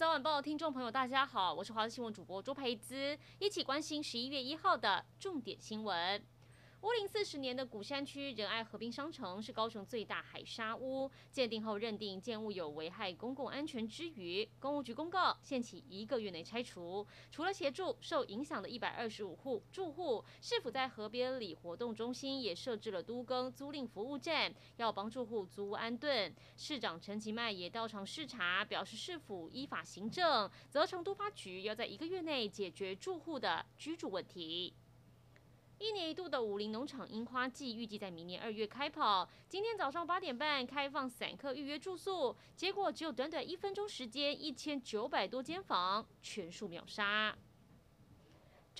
早晚报听众朋友，大家好，我是华视新闻主播周培姿，一起关心十一月一号的重点新闻。屋龄四十年的鼓山区仁爱河滨商城是高雄最大海砂屋，鉴定后认定建物有危害公共安全之余，公务局公告限期一个月内拆除。除了协助受影响的一百二十五户住户，市府在河边里活动中心也设置了都更租赁服务站，要帮住户租屋安顿。市长陈吉迈也到场视察，表示市府依法行政，责成都发局要在一个月内解决住户的居住问题。一年一度的武林农场樱花季预计在明年二月开跑。今天早上八点半开放散客预约住宿，结果只有短短一分钟时间，一千九百多间房全数秒杀。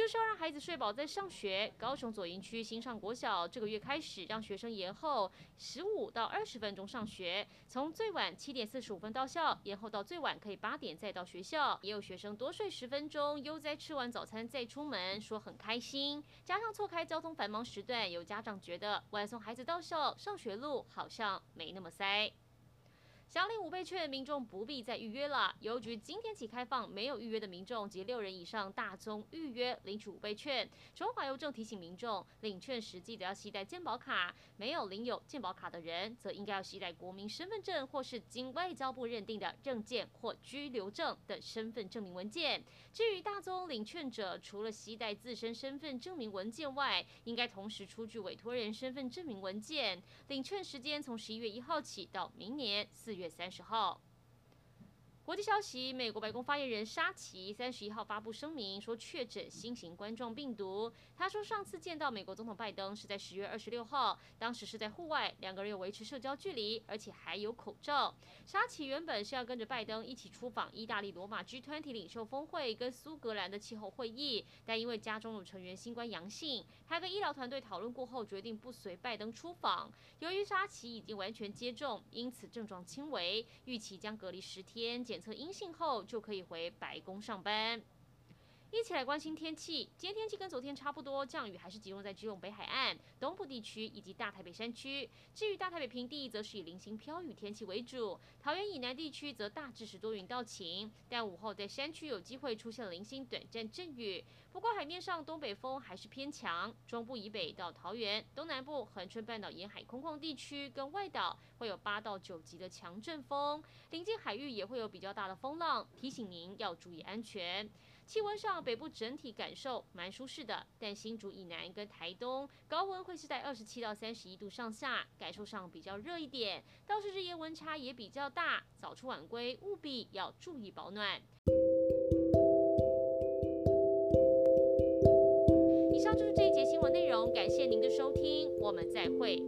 就是要让孩子睡饱再上学。高雄左营区新上国小这个月开始让学生延后十五到二十分钟上学，从最晚七点四十五分到校，延后到最晚可以八点再到学校。也有学生多睡十分钟，悠哉吃完早餐再出门，说很开心。加上错开交通繁忙时段，有家长觉得晚送孩子到校上学路好像没那么塞。想领五倍券，民众不必再预约了。邮局今天起开放，没有预约的民众及六人以上大宗预约领取五倍券。中华邮政提醒民众，领券时记得要携带健保卡，没有领有健保卡的人，则应该要携带国民身份证或是经外交部认定的证件或居留证等身份证明文件。至于大宗领券者，除了携带自身身份证明文件外，应该同时出具委托人身份证明文件。领券时间从十一月一号起到明年四月。月三十号。国际消息：美国白宫发言人沙奇三十一号发布声明说，确诊新型冠状病毒。他说，上次见到美国总统拜登是在十月二十六号，当时是在户外，两个人有维持社交距离，而且还有口罩。沙奇原本是要跟着拜登一起出访意大利罗马 G20 领袖峰会跟苏格兰的气候会议，但因为家中有成员新冠阳性，他跟医疗团队讨论过后，决定不随拜登出访。由于沙奇已经完全接种，因此症状轻微，预期将隔离十天测阴性后就可以回白宫上班。一起来关心天气。今天天气跟昨天差不多，降雨还是集中在基隆北海岸、东部地区以及大台北山区。至于大台北平地，则是以零星飘雨天气为主。桃园以南地区则大致是多云到晴，但午后在山区有机会出现零星短暂阵雨。不过海面上东北风还是偏强，中部以北到桃园、东南部、恒春半岛沿海空旷地区跟外岛会有八到九级的强阵风，临近海域也会有比较大的风浪，提醒您要注意安全。气温上，北部整体感受蛮舒适的，但新竹以南跟台东高温会是在二十七到三十一度上下，感受上比较热一点。倒是日夜温差也比较大，早出晚归务必要注意保暖。以上就是这一节新闻内容，感谢您的收听，我们再会。